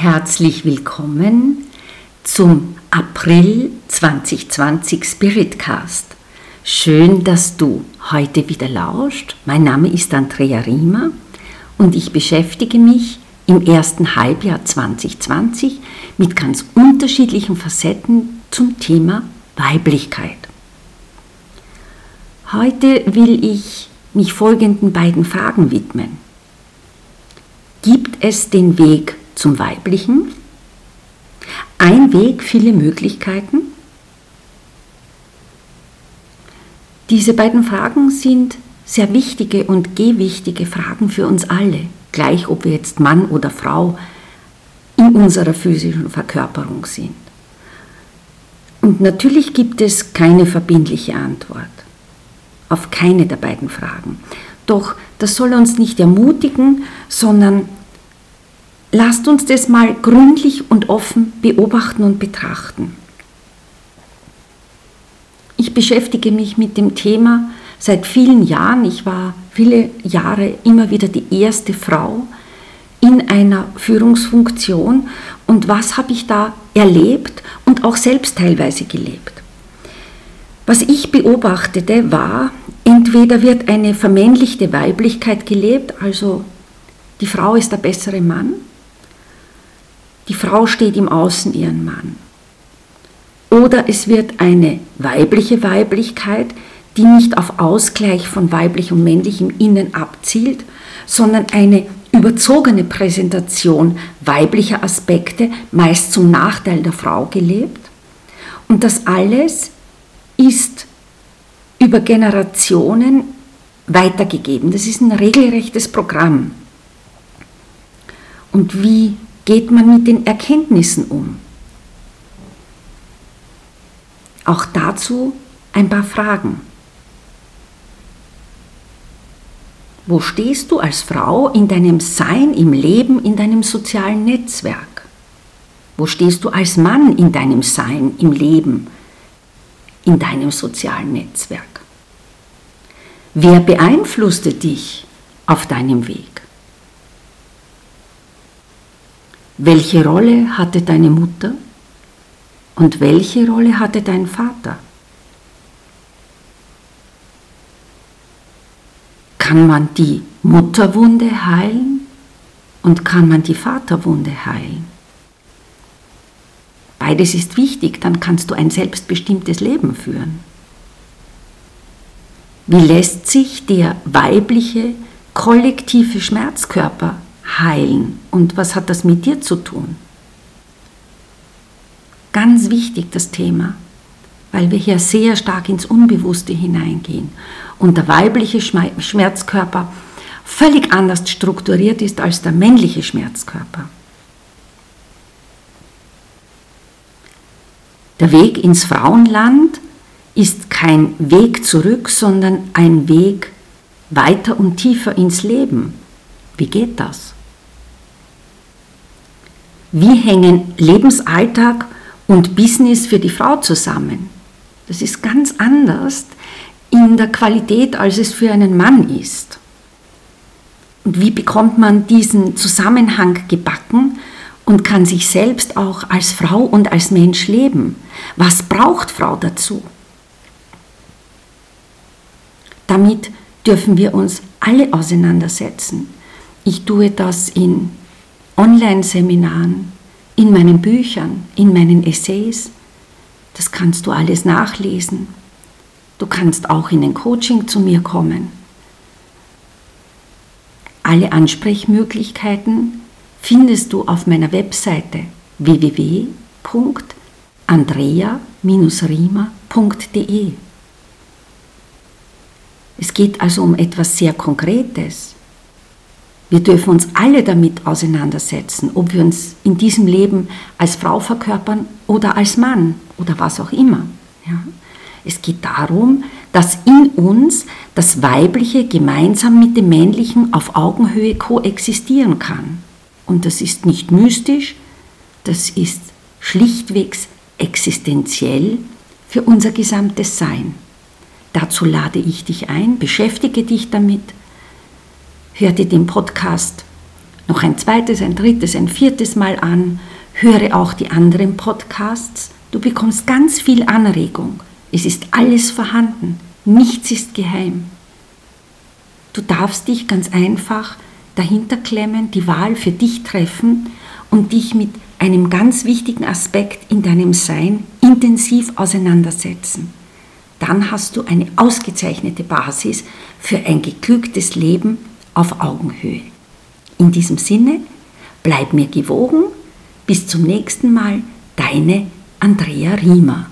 Herzlich willkommen zum April 2020 Spiritcast. Schön, dass du heute wieder lauscht. Mein Name ist Andrea Riemer und ich beschäftige mich im ersten Halbjahr 2020 mit ganz unterschiedlichen Facetten zum Thema Weiblichkeit. Heute will ich mich folgenden beiden Fragen widmen. Gibt es den Weg zum Weiblichen. Ein Weg, viele Möglichkeiten. Diese beiden Fragen sind sehr wichtige und gewichtige Fragen für uns alle, gleich ob wir jetzt Mann oder Frau in unserer physischen Verkörperung sind. Und natürlich gibt es keine verbindliche Antwort auf keine der beiden Fragen. Doch das soll uns nicht ermutigen, sondern Lasst uns das mal gründlich und offen beobachten und betrachten. Ich beschäftige mich mit dem Thema seit vielen Jahren. Ich war viele Jahre immer wieder die erste Frau in einer Führungsfunktion. Und was habe ich da erlebt und auch selbst teilweise gelebt? Was ich beobachtete war, entweder wird eine vermännlichte Weiblichkeit gelebt, also die Frau ist der bessere Mann, die Frau steht im Außen ihren Mann. Oder es wird eine weibliche Weiblichkeit, die nicht auf Ausgleich von weiblich und männlich im Innen abzielt, sondern eine überzogene Präsentation weiblicher Aspekte, meist zum Nachteil der Frau gelebt. Und das alles ist über Generationen weitergegeben. Das ist ein regelrechtes Programm. Und wie geht man mit den Erkenntnissen um? Auch dazu ein paar Fragen. Wo stehst du als Frau in deinem Sein, im Leben, in deinem sozialen Netzwerk? Wo stehst du als Mann in deinem Sein, im Leben, in deinem sozialen Netzwerk? Wer beeinflusste dich auf deinem Weg? Welche Rolle hatte deine Mutter und welche Rolle hatte dein Vater? Kann man die Mutterwunde heilen und kann man die Vaterwunde heilen? Beides ist wichtig, dann kannst du ein selbstbestimmtes Leben führen. Wie lässt sich der weibliche kollektive Schmerzkörper heilen. Und was hat das mit dir zu tun? Ganz wichtig das Thema, weil wir hier sehr stark ins Unbewusste hineingehen und der weibliche Schmerzkörper völlig anders strukturiert ist als der männliche Schmerzkörper. Der Weg ins Frauenland ist kein Weg zurück, sondern ein Weg weiter und tiefer ins Leben. Wie geht das? Wie hängen Lebensalltag und Business für die Frau zusammen? Das ist ganz anders in der Qualität, als es für einen Mann ist. Und wie bekommt man diesen Zusammenhang gebacken und kann sich selbst auch als Frau und als Mensch leben? Was braucht Frau dazu? Damit dürfen wir uns alle auseinandersetzen. Ich tue das in Online-Seminaren, in meinen Büchern, in meinen Essays. Das kannst du alles nachlesen. Du kannst auch in ein Coaching zu mir kommen. Alle Ansprechmöglichkeiten findest du auf meiner Webseite www.andrea-riemer.de. Es geht also um etwas sehr Konkretes. Wir dürfen uns alle damit auseinandersetzen, ob wir uns in diesem Leben als Frau verkörpern oder als Mann oder was auch immer. Ja? Es geht darum, dass in uns das Weibliche gemeinsam mit dem Männlichen auf Augenhöhe koexistieren kann. Und das ist nicht mystisch, das ist schlichtwegs existenziell für unser gesamtes Sein. Dazu lade ich dich ein, beschäftige dich damit Hör dir den Podcast noch ein zweites, ein drittes, ein viertes Mal an, höre auch die anderen Podcasts. Du bekommst ganz viel Anregung. Es ist alles vorhanden. Nichts ist geheim. Du darfst dich ganz einfach dahinter klemmen, die Wahl für dich treffen und dich mit einem ganz wichtigen Aspekt in deinem Sein intensiv auseinandersetzen. Dann hast du eine ausgezeichnete Basis für ein geglücktes Leben auf Augenhöhe. In diesem Sinne, bleib mir gewogen. Bis zum nächsten Mal, deine Andrea Riemer.